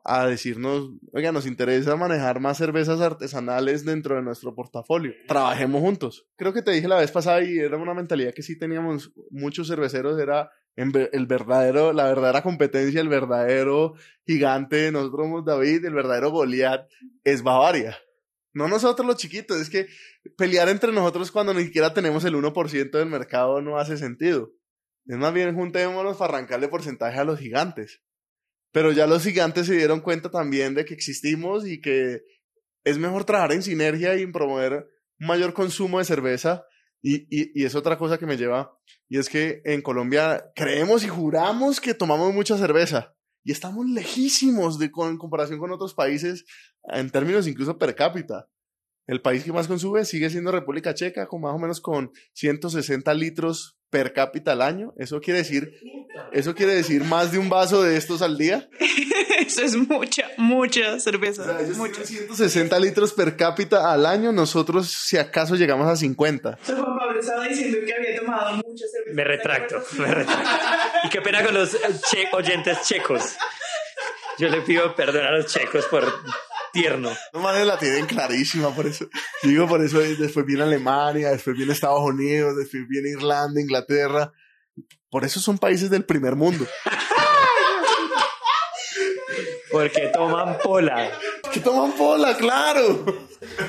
a decirnos, oiga, nos interesa manejar más cervezas artesanales dentro de nuestro portafolio. Trabajemos juntos. Creo que te dije la vez pasada y era una mentalidad que sí teníamos muchos cerveceros, era en el verdadero, la verdadera competencia, el verdadero gigante, nosotros somos David, el verdadero Goliat es Bavaria. No nosotros los chiquitos, es que pelear entre nosotros cuando ni siquiera tenemos el 1% del mercado no hace sentido. Es más bien juntémonos para arrancarle porcentaje a los gigantes. Pero ya los gigantes se dieron cuenta también de que existimos y que es mejor trabajar en sinergia y promover mayor consumo de cerveza. Y, y, es otra cosa que me lleva, y es que en Colombia creemos y juramos que tomamos mucha cerveza. Y estamos lejísimos con, en comparación con otros países en términos incluso per cápita. El país que más consume sigue siendo República Checa, con más o menos con 160 litros per cápita al año. Eso quiere decir, eso quiere decir más de un vaso de estos al día. Eso es mucha, mucha cerveza. O sea, ellos mucha. tienen 160 litros per cápita al año, nosotros si acaso llegamos a 50. Juan Pablo estaba diciendo que había tomado mucha cerveza. Me retracto, me retracto. Y qué pena con los eh, che- oyentes checos. Yo le pido perdón a los checos por tierno. No mames, la tienen clarísima, por eso. Digo, por eso después viene Alemania, después viene Estados Unidos, después viene Irlanda, Inglaterra. Por eso son países del primer mundo. Porque toman pola. Que toman pola, claro.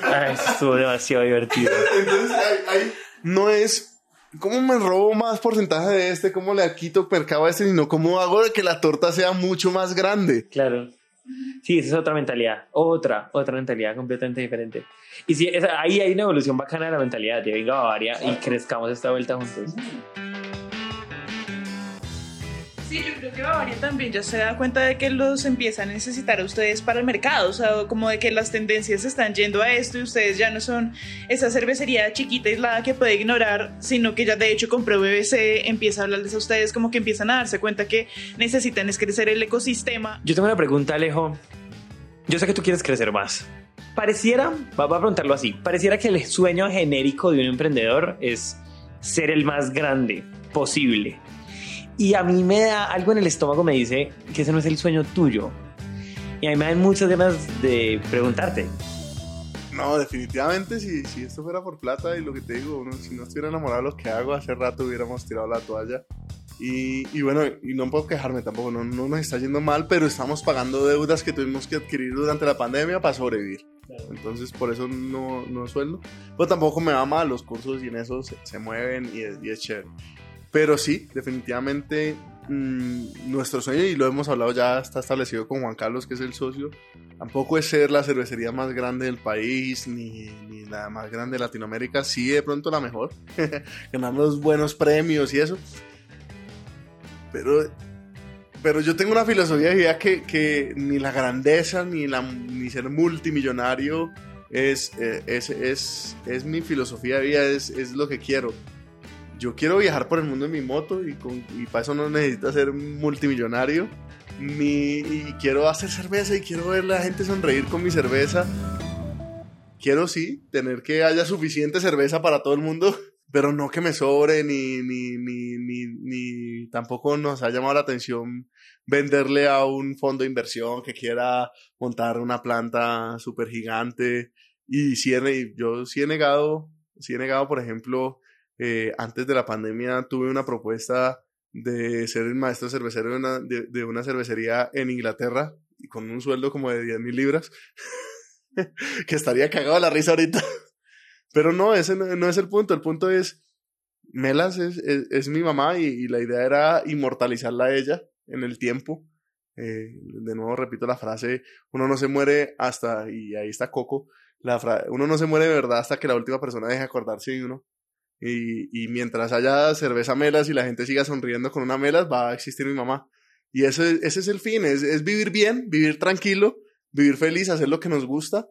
Ay, estuvo demasiado divertido. Entonces, ahí, ahí no es cómo me robo más porcentaje de este, cómo le quito percabo a este, sino cómo hago que la torta sea mucho más grande. Claro. Sí, esa es otra mentalidad. Otra, otra mentalidad completamente diferente. Y sí, esa- ahí hay una evolución bacana de la mentalidad de venga Bavaria y crezcamos esta vuelta juntos. Sí, yo creo que Bavaria también ya se da cuenta de que los empieza a necesitar a ustedes para el mercado, o sea, como de que las tendencias están yendo a esto y ustedes ya no son esa cervecería chiquita aislada que puede ignorar, sino que ya de hecho compró BBC, empieza a hablarles a ustedes como que empiezan a darse cuenta que necesitan es crecer el ecosistema. Yo tengo una pregunta, Alejo. Yo sé que tú quieres crecer más. Pareciera, va a preguntarlo así, pareciera que el sueño genérico de un emprendedor es ser el más grande posible. Y a mí me da algo en el estómago, me dice que ese no es el sueño tuyo. Y a mí me dan muchas ganas de preguntarte. No, definitivamente, si, si esto fuera por plata y lo que te digo, uno, si no estuviera enamorado de lo que hago, hace rato hubiéramos tirado la toalla. Y, y bueno, y no puedo quejarme tampoco, no, no nos está yendo mal, pero estamos pagando deudas que tuvimos que adquirir durante la pandemia para sobrevivir. Entonces, por eso no, no sueldo. Pero tampoco me va mal, los cursos y en eso se, se mueven y es, y es chévere. Pero sí, definitivamente mm, nuestro sueño, y lo hemos hablado ya, está establecido con Juan Carlos, que es el socio, tampoco es ser la cervecería más grande del país, ni, ni la más grande de Latinoamérica, sí de pronto la mejor, ganar los buenos premios y eso. Pero, pero yo tengo una filosofía de vida que, que ni la grandeza, ni, la, ni ser multimillonario es, eh, es, es, es mi filosofía de vida, es, es lo que quiero. Yo quiero viajar por el mundo en mi moto y, con, y para eso no necesito ser multimillonario. Ni, y quiero hacer cerveza y quiero ver la gente sonreír con mi cerveza. Quiero sí, tener que haya suficiente cerveza para todo el mundo, pero no que me sobre ni, ni, ni, ni, ni tampoco nos ha llamado la atención venderle a un fondo de inversión que quiera montar una planta súper gigante. Y yo sí he negado, sí he negado, por ejemplo, eh, antes de la pandemia tuve una propuesta de ser el maestro cervecero de una, de, una cervecería en Inglaterra y con un sueldo como de 10 mil libras, que estaría cagado de la risa ahorita. Pero no, ese no, no es el punto. El punto es, Melas es, es, mi mamá y, la idea era inmortalizarla a ella en el tiempo. Eh, de nuevo repito la frase, uno no se muere hasta, y ahí está Coco, la fra- uno no se muere de verdad hasta que la última persona deje de acordarse de uno. Y, y mientras haya cerveza Melas y la gente siga sonriendo con una Melas, va a existir mi mamá. Y ese, ese es el fin, es, es vivir bien, vivir tranquilo, vivir feliz, hacer lo que nos gusta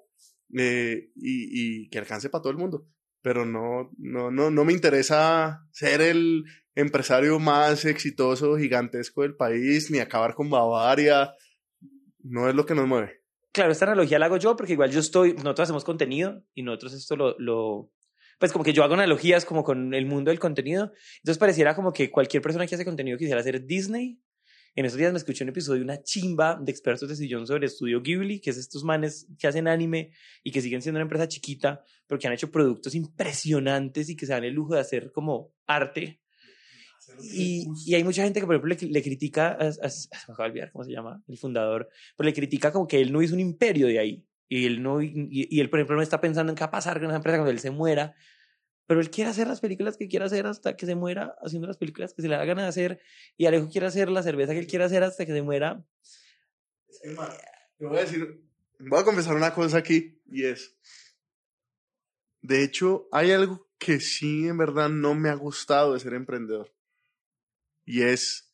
eh, y, y que alcance para todo el mundo. Pero no, no, no, no me interesa ser el empresario más exitoso, gigantesco del país, ni acabar con Bavaria. No es lo que nos mueve. Claro, esta analogía la hago yo porque igual yo estoy, nosotros hacemos contenido y nosotros esto lo, lo, pues como que yo hago analogías como con el mundo del contenido. Entonces pareciera como que cualquier persona que hace contenido quisiera hacer Disney. En estos días me escuché un episodio de una chimba de expertos de sillón sobre Estudio Ghibli, que es estos manes que hacen anime y que siguen siendo una empresa chiquita, pero que han hecho productos impresionantes y que se dan el lujo de hacer como arte. Y, y hay mucha gente que, por ejemplo, le, le critica, a, a- me de olvidar cómo se llama, el fundador, pero le critica como que él no hizo un imperio de ahí. Y él, no, y, y él, por ejemplo, no está pensando en qué va a pasar con esa empresa cuando él se muera. Pero él quiere hacer las películas que quiera hacer hasta que se muera, haciendo las películas que se le da gana de hacer. Y Alejo quiere hacer la cerveza que él quiere hacer hasta que se muera. Te voy a decir, voy a confesar una cosa aquí y es, de hecho, hay algo que sí en verdad no me ha gustado de ser emprendedor y es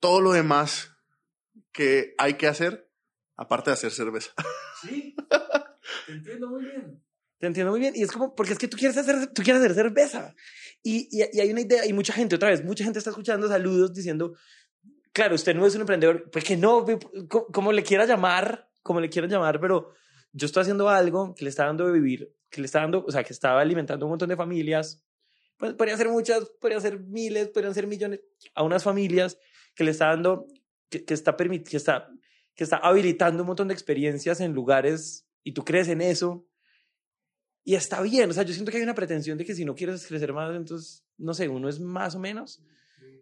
todo lo demás que hay que hacer aparte de hacer cerveza. Sí, te entiendo muy bien. Te entiendo muy bien. Y es como, porque es que tú quieres hacer, tú quieres hacer cerveza. Y, y, y hay una idea, y mucha gente, otra vez, mucha gente está escuchando saludos diciendo, claro, usted no es un emprendedor, pues que no, como, como le quiera llamar, como le quieran llamar, pero yo estoy haciendo algo que le está dando de vivir, que le está dando, o sea, que estaba alimentando un montón de familias. Pues podrían ser muchas, podrían ser miles, podrían ser millones, a unas familias que le está dando, que, que está que está, que está habilitando un montón de experiencias en lugares y tú crees en eso. Y está bien, o sea, yo siento que hay una pretensión de que si no quieres crecer más, entonces, no sé, uno es más o menos.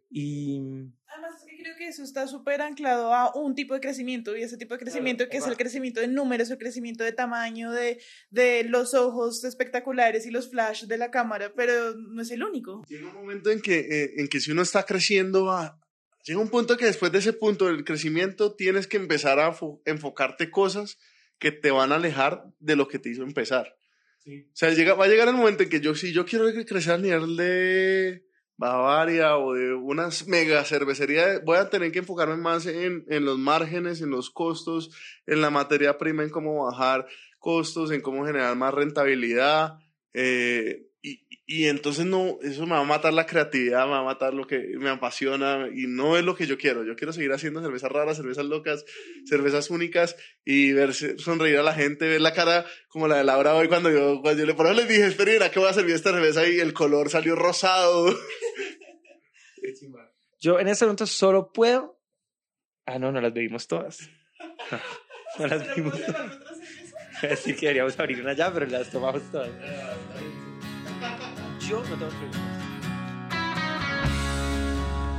Y Además, es que creo que eso está súper anclado a un tipo de crecimiento y ese tipo de crecimiento que es el crecimiento de números, el crecimiento de tamaño, de, de los ojos espectaculares y los flash de la cámara, pero no es el único. Llega un momento en que, eh, en que si uno está creciendo, va- llega un punto que después de ese punto del crecimiento tienes que empezar a fo- enfocarte cosas que te van a alejar de lo que te hizo empezar. O sea, llega, va a llegar el momento en que yo, si yo quiero crecer al nivel de Bavaria o de una mega cervecería, voy a tener que enfocarme más en, en los márgenes, en los costos, en la materia prima, en cómo bajar costos, en cómo generar más rentabilidad. eh, y, entonces no, eso me va a matar la creatividad, me va a matar lo que me apasiona y no es lo que yo quiero. Yo quiero seguir haciendo cervezas raras, cervezas locas, cervezas únicas y ver sonreír a la gente, ver la cara como la de Laura hoy cuando yo, cuando yo le les dije, espera, mira que voy a servir esta cerveza y el color salió rosado. yo en este momento solo puedo. Ah, no, no las bebimos todas. No las bebimos todas. Así que deberíamos abrir una ya, pero las tomamos todas. Yo no tengo.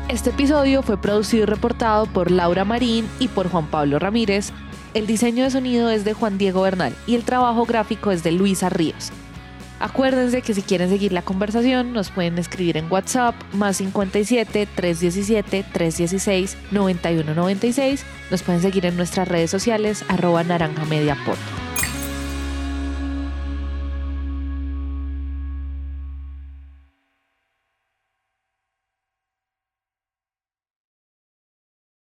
Este episodio fue producido y reportado por Laura Marín y por Juan Pablo Ramírez. El diseño de sonido es de Juan Diego Bernal y el trabajo gráfico es de Luisa Ríos. Acuérdense que si quieren seguir la conversación nos pueden escribir en WhatsApp más 57 317 316 9196. Nos pueden seguir en nuestras redes sociales arroba naranja.